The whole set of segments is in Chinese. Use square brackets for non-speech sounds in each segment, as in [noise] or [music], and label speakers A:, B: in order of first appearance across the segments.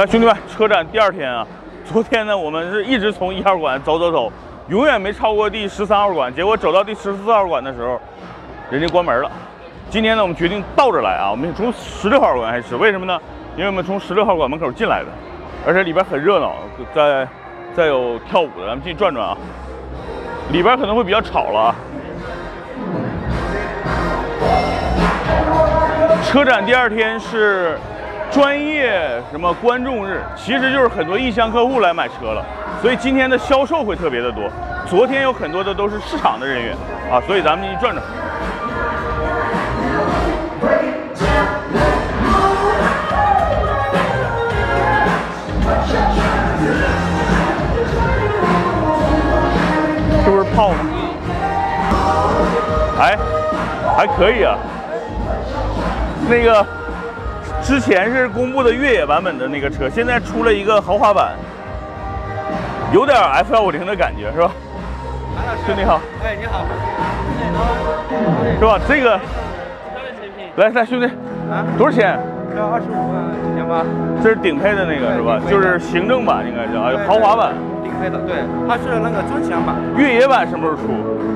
A: 来，兄弟们，车展第二天啊，昨天呢，我们是一直从一号馆走走走，永远没超过第十三号馆，结果走到第十四号馆的时候，人家关门了。今天呢，我们决定倒着来啊，我们从十六号馆开始，为什么呢？因为我们从十六号馆门口进来的，而且里边很热闹，在再有跳舞的，咱们进去转转啊。里边可能会比较吵了啊。车展第二天是专业什么观众日，其实就是很多意向客户来买车了，所以今天的销售会特别的多。昨天有很多的都是市场的人员啊，所以咱们进去转转。是不是泡呢？哎，还可以啊。那个之前是公布的越野版本的那个车，现在出了一个豪华版，有点 F 幺五零的感觉，是吧？兄弟好，
B: 哎，你好，
A: 是吧？这个来来，兄弟，
B: 啊，
A: 多少钱？
B: 要二十五万九千八，
A: 这是顶配的那个是吧？就是行政版应该是啊豪华版。
B: 顶配的，对，它是那个尊享版，
A: 越野版什么时候出？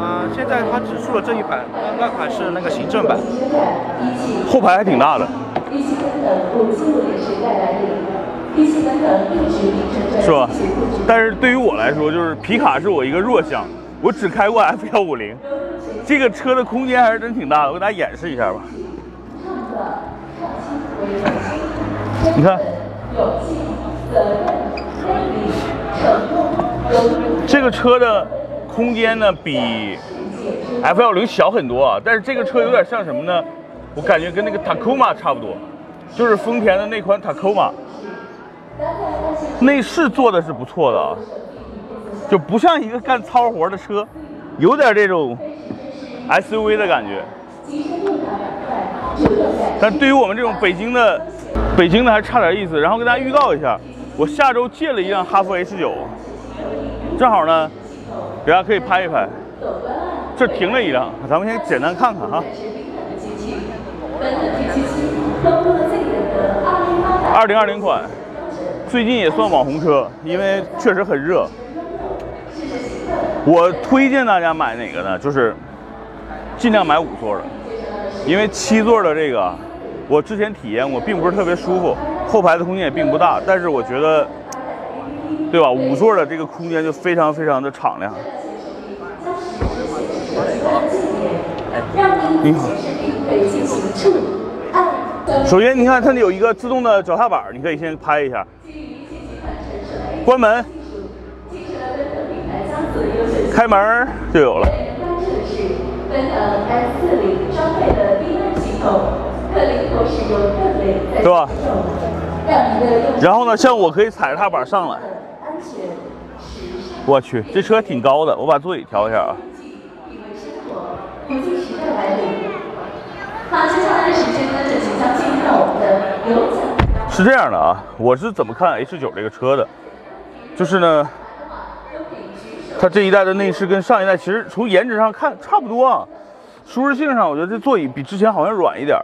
B: 啊、现在它只出了这一版，那那款是那个行政版，
A: 后排还挺大的，
C: 一汽奔腾五七五零时代来临，一汽奔腾一直秉承着
A: 是吧？但是对于我来说，就是皮卡是我一个弱项，我只开过 [laughs] F 幺五零，这个车的空间还是真挺大的，我给大家演示一下吧。你看。这个车的空间呢比 F 幺零小很多啊，但是这个车有点像什么呢？我感觉跟那个 Tacoma 差不多，就是丰田的那款 Tacoma，内饰做的是不错的啊，就不像一个干糙活的车，有点这种 SUV 的感觉。但对于我们这种北京的，北京的还差点意思。然后跟大家预告一下，我下周借了一辆哈弗 H 9正好呢，给大家可以拍一拍。这停了一辆，咱们先简单看看哈。
C: 二零
A: 二零款，最近也算网红车，因为确实很热。我推荐大家买哪个呢？就是尽量买五座的，因为七座的这个，我之前体验过，并不是特别舒服，后排的空间也并不大，但是我觉得，对吧？五座的这个空间就非常非常的敞亮。你好。首先，你看它有一个自动的脚踏板，你可以先拍一下。关门，开门儿就有了。
C: 关注的是奔腾 S 四零装配的 B 端系统，可灵活使用各类载
A: 是吧然后呢，像我可以踩着踏板上来。我去，这车挺高的，我把座椅调一下啊。
C: 品味生活，国际时代来临。好，接下来的时间呢，就即将进入到我们的有奖。
A: 是这样的啊，我是怎么看 H 9这个车的？就是呢，它这一代的内饰跟上一代其实从颜值上看差不多啊，舒适性上我觉得这座椅比之前好像软一点。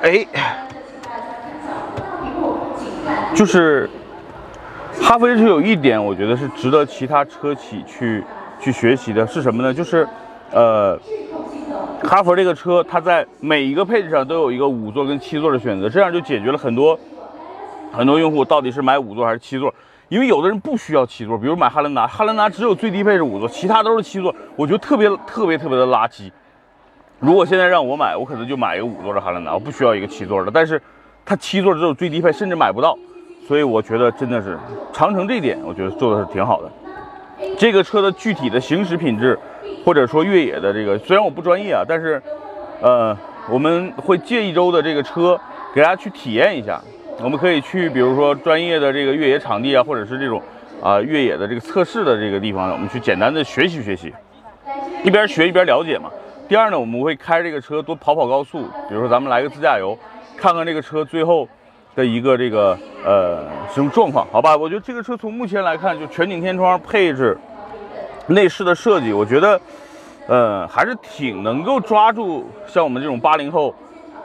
A: 哎，就是哈弗 H 有一点，我觉得是值得其他车企去去学习的，是什么呢？就是呃，哈佛这个车，它在每一个配置上都有一个五座跟七座的选择，这样就解决了很多很多用户到底是买五座还是七座。因为有的人不需要七座，比如买汉兰达，汉兰达只有最低配是五座，其他都是七座，我觉得特别特别特别的垃圾。如果现在让我买，我可能就买一个五座的汉兰达，我不需要一个七座的。但是它七座只有最低配，甚至买不到，所以我觉得真的是长城这一点，我觉得做的是挺好的。这个车的具体的行驶品质，或者说越野的这个，虽然我不专业啊，但是，呃，我们会借一周的这个车给大家去体验一下。我们可以去，比如说专业的这个越野场地啊，或者是这种啊、越野的这个测试的这个地方，我们去简单的学习学习，一边学一边了解嘛。第二呢，我们会开这个车多跑跑高速，比如说咱们来个自驾游，看看这个车最后的一个这个呃使用状况，好吧？我觉得这个车从目前来看，就全景天窗配置、内饰的设计，我觉得呃还是挺能够抓住像我们这种八零后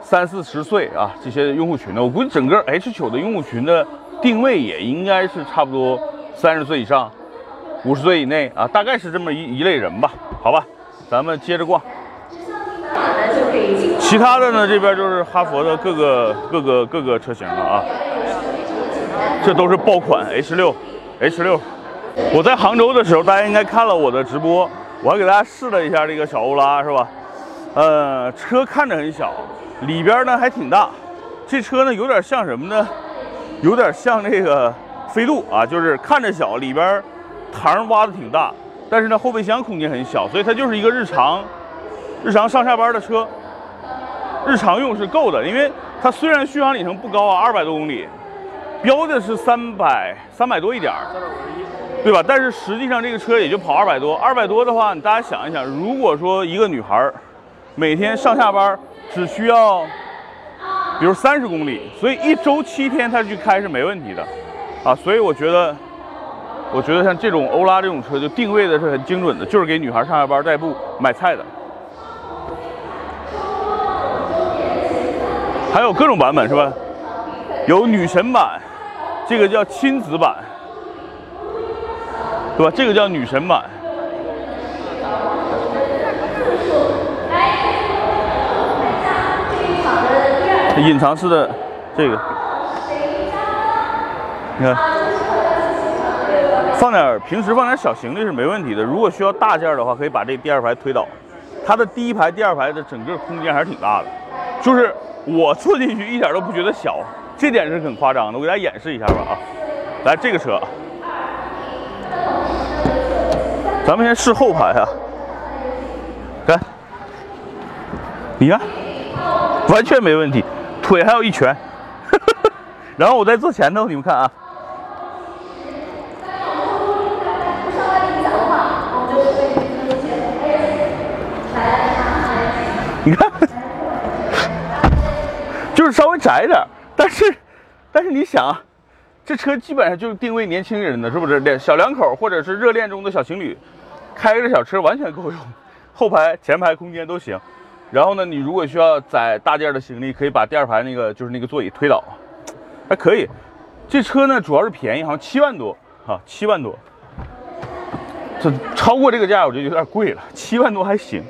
A: 三四十岁啊这些用户群的。我估计整个 H 九的用户群的定位也应该是差不多三十岁以上，五十岁以内啊，大概是这么一一类人吧。好吧，咱们接着逛。其他的呢，这边就是哈佛的各个各个各个车型了啊。这都是爆款 H 六，H 六。我在杭州的时候，大家应该看了我的直播，我还给大家试了一下这个小欧拉，是吧？呃，车看着很小，里边呢还挺大。这车呢有点像什么呢？有点像那个飞度啊，就是看着小，里边膛挖的挺大，但是呢后备箱空间很小，所以它就是一个日常日常上下班的车，日常用是够的。因为它虽然续航里程不高啊，二百多公里，标的是三百三百多一点儿。对吧？但是实际上这个车也就跑二百多，二百多的话，大家想一想，如果说一个女孩每天上下班只需要，比如三十公里，所以一周七天她去开是没问题的，啊，所以我觉得，我觉得像这种欧拉这种车就定位的是很精准的，就是给女孩上下班代步买菜的。还有各种版本是吧？有女神版，这个叫亲子版。对吧？这个叫女神版。隐藏式的这个，你看，放点平时放点小行李是没问题的。如果需要大件的话，可以把这第二排推倒。它的第一排、第二排的整个空间还是挺大的，就是我坐进去一点都不觉得小，这点是很夸张的。我给大家演示一下吧啊，来这个车。咱们先试后排啊，看，你看，完全没问题，腿还有一拳，[laughs] 然后我再坐前头，你们看啊，你看，窄点，但是，但是你想啊。这车基本上就是定位年轻人的，是不是？两小两口或者是热恋中的小情侣，开个小车完全够用，后排、前排空间都行。然后呢，你如果需要载大件的行李，可以把第二排那个就是那个座椅推倒，还可以。这车呢主要是便宜，好像七万多啊，七万多。这超过这个价，我觉得有点贵了，七万多还行。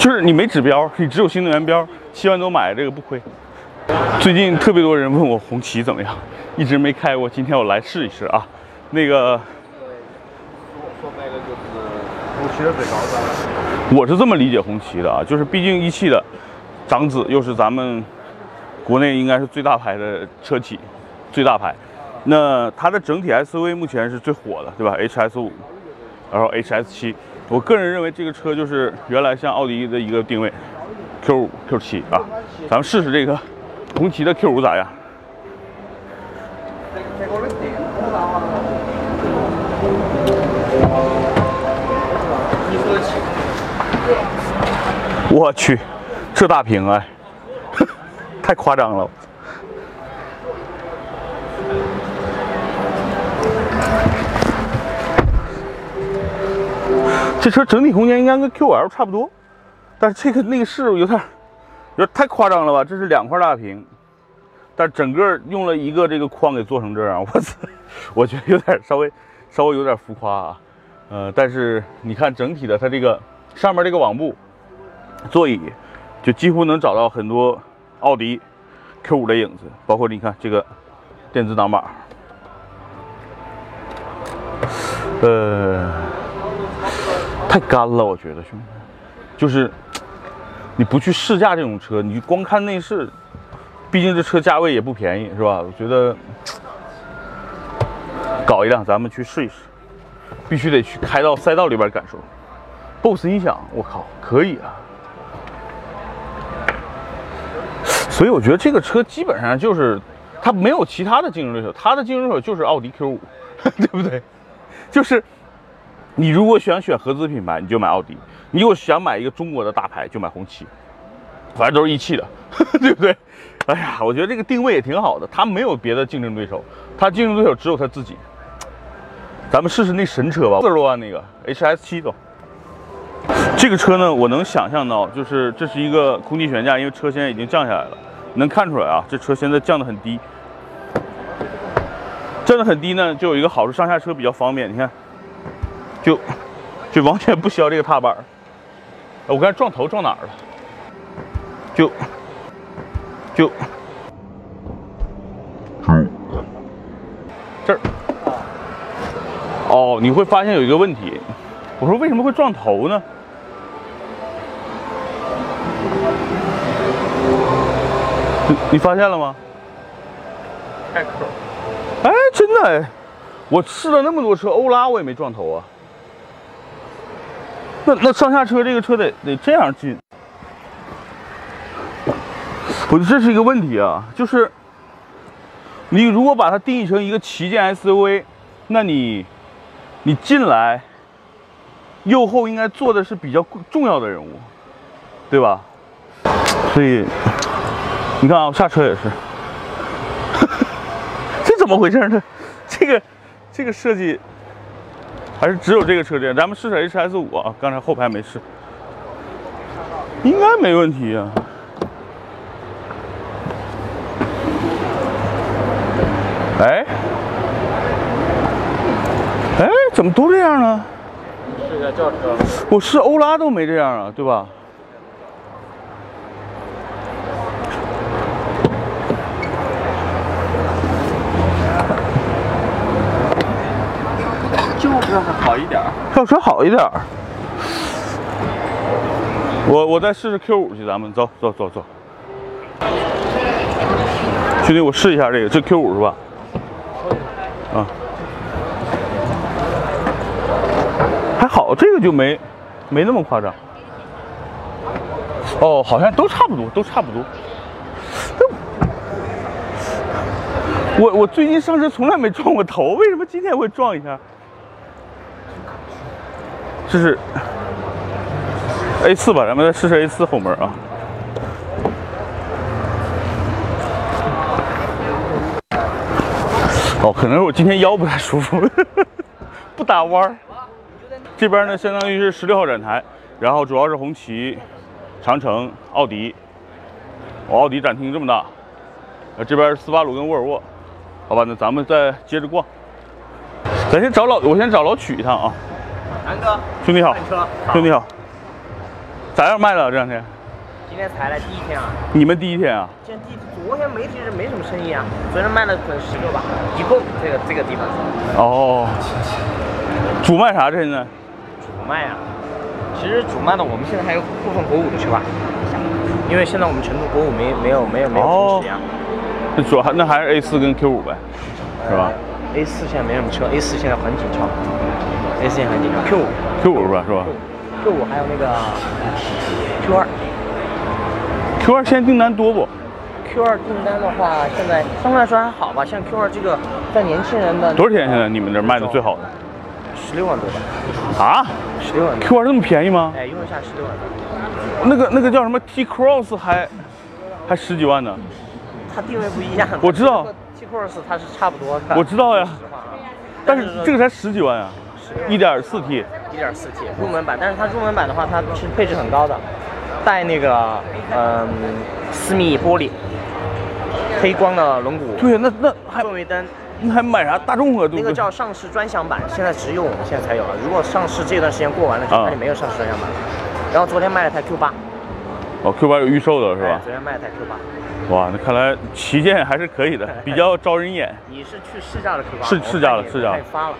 A: 就是你没指标，你只有新能源标，七万多买这个不亏。最近特别多人问我红旗怎么样，一直没开过，今天我来试一试啊。那个，
B: 说白了就是红旗的最高端。
A: 我是这么理解红旗的啊，就是毕竟一汽的长子，又是咱们国内应该是最大牌的车企，最大牌。那它的整体 SUV 目前是最火的，对吧？HS 五，然后 HS 七。我个人认为这个车就是原来像奥迪的一个定位，Q 五、Q 七啊，咱们试试这个红旗的 Q 五咋样？我去，这大屏哎，[laughs] 太夸张了。这车整体空间应该跟 QL 差不多，但是这个内饰有点有点太夸张了吧？这是两块大屏，但整个用了一个这个框给做成这样，我操！我觉得有点稍微稍微有点浮夸啊。呃，但是你看整体的它这个上面这个网布座椅，就几乎能找到很多奥迪 Q5 的影子，包括你看这个电子挡把，呃。太干了，我觉得兄弟，就是你不去试驾这种车，你光看内饰，毕竟这车价位也不便宜，是吧？我觉得搞一辆，咱们去试一试，必须得去开到赛道里边感受。BOSS 音响，我靠，可以啊！所以我觉得这个车基本上就是它没有其他的竞争对手，它的竞争对手就是奥迪 Q5，[laughs] 对不对？就是。你如果想选合资品牌，你就买奥迪；你如果想买一个中国的大牌，就买红旗。反正都是一汽的，[laughs] 对不对？哎呀，我觉得这个定位也挺好的。他没有别的竞争对手，他竞争对手只有他自己。咱们试试那神车吧，四十多万那个 HS 七走。这个车呢，我能想象到，就是这是一个空气悬架，因为车现在已经降下来了，能看出来啊，这车现在降得很低。降得很低呢，就有一个好处，上下车比较方便。你看，就就完全不需要这个踏板儿。我刚才撞头撞哪儿了？就就这儿。哦，你会发现有一个问题。我说为什么会撞头呢？你你发现了吗？
B: 开口。
A: 哎，真的哎，我试了那么多车，欧拉我也没撞头啊。那那上下车这个车得得这样进，我觉得这是一个问题啊，就是你如果把它定义成一个旗舰 SUV，那你你进来右后应该坐的是比较重要的人物，对吧？所以你看啊，下车也是。[laughs] 这怎么回事呢？这个这个设计还是只有这个车这样。咱们试试 HS 五啊，刚才后排没试，应该没问题啊。哎哎，怎么都这样呢？
B: 试一下轿车。
A: 我试欧拉都没这样啊，对吧？
B: 轿车还好一点儿。
A: 轿车好一点儿。我我再试试 Q 五去，咱们走走走走。兄弟，我试一下这个，这 Q 五是吧？啊，还好，这个就没没那么夸张。哦，好像都差不多，都差不多。我我最近上车从来没撞过头，为什么今天会撞一下？这是 A 4吧，咱们再试试 A 4后门啊。哦，可能是我今天腰不太舒服，不打弯儿。这边呢，相当于是十六号展台，然后主要是红旗、长城、奥迪。哦，奥迪展厅这么大。呃，这边是斯巴鲁跟沃尔沃。好吧，那咱们再接着逛。咱先找老，我先找老曲一趟啊。
D: 南哥，
A: 兄弟好兄弟好，咋样卖了这两天？
D: 今天才来第一天啊，
A: 你们第一天啊？
D: 今天第昨天没其实没什么生意啊，昨天卖了可能十个吧，一共这个这个地方
A: 哦，主卖啥这现在？
D: 主卖啊。其实主卖的我们现在还有部分国五的车吧，因为现在我们成都国五没没有没有没有出市啊。
A: 那主要还那还是 A 四跟 Q 五呗，是吧
D: ？A 四现在没什么车，A 四现在很紧俏，A 4现在很紧俏，Q
A: 5？Q 五是吧？是吧
D: Q 五还有那个 Q 二
A: ？Q 二现在订单多不
D: ？Q 二订单的话，现在相对来说还好吧，像 Q 二这个在年轻人的
A: 多少钱现在你们这儿卖的最好的？
D: 十六万多吧，
A: 啊
D: 十六万多。
A: ？Q 二这么便宜吗？
D: 哎，用一下十六万多。
A: 那个那个叫什么 T Cross 还还十几万呢？
D: 它定位不一样。
A: 我知道
D: ，T Cross 它是差不多的。
A: 我知道呀但是这个才十几万啊，一点四 T。
D: 一点四 T 入门版，但是它入门版的话，它是配置很高的，带那个嗯私密玻璃，黑光的轮毂，
A: 对，那那还
D: 氛围灯，
A: 那还买啥大众啊？对
D: 那个？叫上市专享版，现在只有我们现在才有了。如果上市这段时间过完了，就
A: 啊
D: 它就没有上市专享版了。然后昨天卖了台 Q 八，
A: 哦，Q 八有预售的是吧？
D: 昨天卖了台 Q 八。
A: 哇，那看来旗舰还是可以的，[laughs] 比较招人眼。
D: 你是去试驾的 Q 八？
A: 试试驾了试驾了
D: 太发了。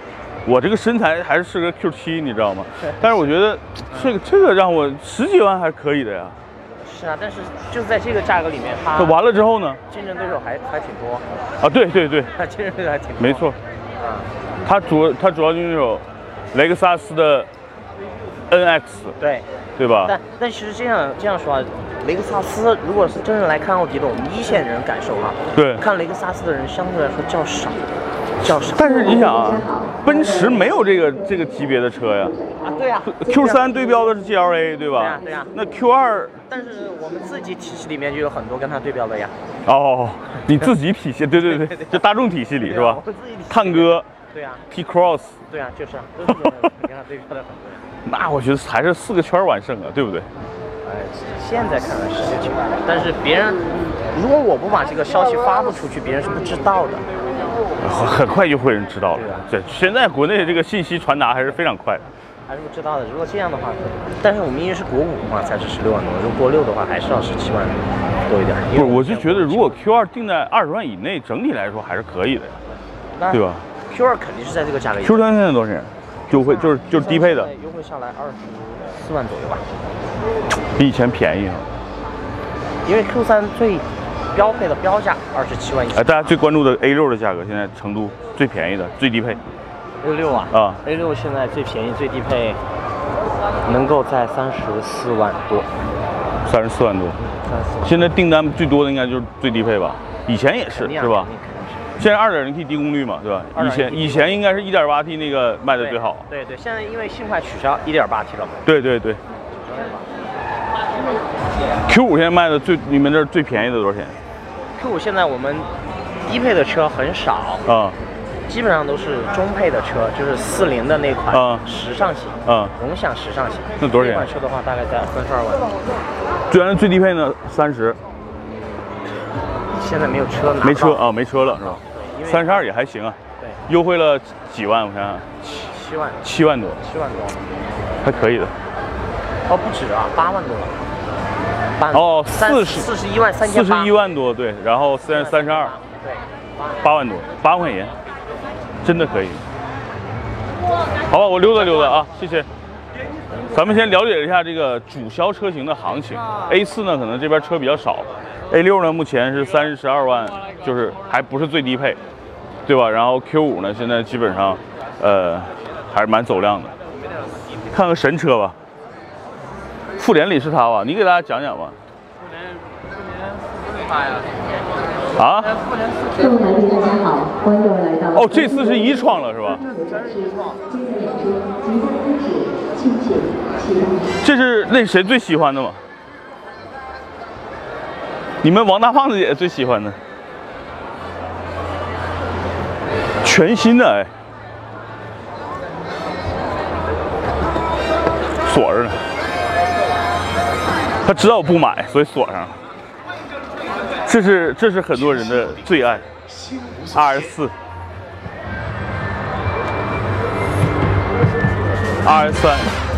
A: 我这个身材还是适合 Q 7你知道吗？但是我觉得这个这个让我十几万还是可以的呀。
D: 是啊，但是就在这个价格里面，它
A: 那完了之后呢？
D: 竞争对手还还挺多，
A: 啊，对对对，[laughs]
D: 竞争对手还挺多。
A: 没错，
D: 啊，
A: 它主它主要就是有雷克萨斯的 NX，
D: 对。
A: 对吧？
D: 但但其实这样这样说啊，雷克萨斯如果是真正来看奥迪的，我们一线人感受哈，
A: 对。
D: 看雷克萨斯的人相对来说较少，较少。
A: 但是你想啊，奔驰没有这个这个级别的车呀。
D: 啊，对呀、
A: Q 三对标的是 GLA，对吧？
D: 对呀对呀
A: 那 Q 二
D: 但是我们自己体系里面就有很多跟它对标的呀，
A: 哦，你自己体系，对对对，就大众体系里是吧
D: 我？们自己体系
A: 探戈、
D: 对呀、
A: T Cross，
D: 对呀、就是啊，[laughs] 都是跟它对标的很多。
A: 那我觉得还是四个圈完胜啊，对不对？
D: 哎，现在看来是这个情况，但是别人如果我不把这个消息发布出去，别人是不知道的。
A: 很 [laughs] 很快就会有人知道了
D: 对
A: 现在国内这个信息传达还是非常快的。
D: 还是不知道的。如果这样的话，但是我们因为是国五嘛，才是十六万多，如果国六的话，还是要十七万多一点。
A: 不是，我就觉得如果 Q 二定在二十万以内，整体来说还是可以的呀，对吧
D: Q 二肯定是在这个价格
A: ？Q 三现在多少钱？优惠就是就是低配的，
D: 优惠下来二十四万左右吧。
A: 比以前便宜啊。
D: 因为 Q 三最标配的标价二十七万一
A: 哎，大家最关注的 A 六的价格，现在成都最便宜的最低配
D: A 六啊
A: 啊
D: ，A 六现在最便宜最低配能够在三十四万多，
A: 三十四万多。
D: 三十四万
A: 现在订单最多的应该就是最低配吧？以前也是
D: 啊
A: 是吧现在二点零 T 低功率嘛，对吧？以前以前应该是一点八 T 那个卖的最好。
D: 对对，现在因为信快取消一点八 T 了嘛，
A: 对对对。Q 五现在卖的最，你们这儿最便宜的多少钱？
D: 现在我们低配的车很少，
A: 啊。
D: 基本上都是中配的车，就是四零的那款
A: 啊。
D: 时尚型，
A: 啊！
D: 荣享时尚型。
A: 那多少钱？
D: 这款车的话大概在三十二万，
A: 最然最低配呢？三十，
D: 现在没有车拿不到
A: 没车，啊，没车了是吧？三十二也还行啊，
D: 对。
A: 优惠了几万，我想想，
D: 七万。
A: 七万多，
D: 七万多，
A: 还可以的。
D: 哦不止啊，八万多。了。八
A: 哦
D: 三
A: 40
D: 四十一万三
A: 四
D: 千四，
A: 十一万多，对，然后三三十二，
D: 对，
A: 八万多，八万块钱，真的可以。好吧，我溜达溜达啊，谢谢。咱们先了解一下这个主销车型的行情。A 四呢，可能这边车比较少；A 六呢，目前是三十二万，就是还不是最低配，对吧？然后 Q 五呢，现在基本上，呃，还是蛮走量的。看个神车吧，复联里是他吧？你给大家讲讲吧。啊？
C: 各位男女大家好，欢迎来到
A: 哦，这次是一创了是吧？这是那谁最喜欢的吗？你们王大胖子姐最喜欢的，全新的哎，锁着呢。他知道我不买，所以锁上了。这是这是很多人的最爱，R 四，R 三。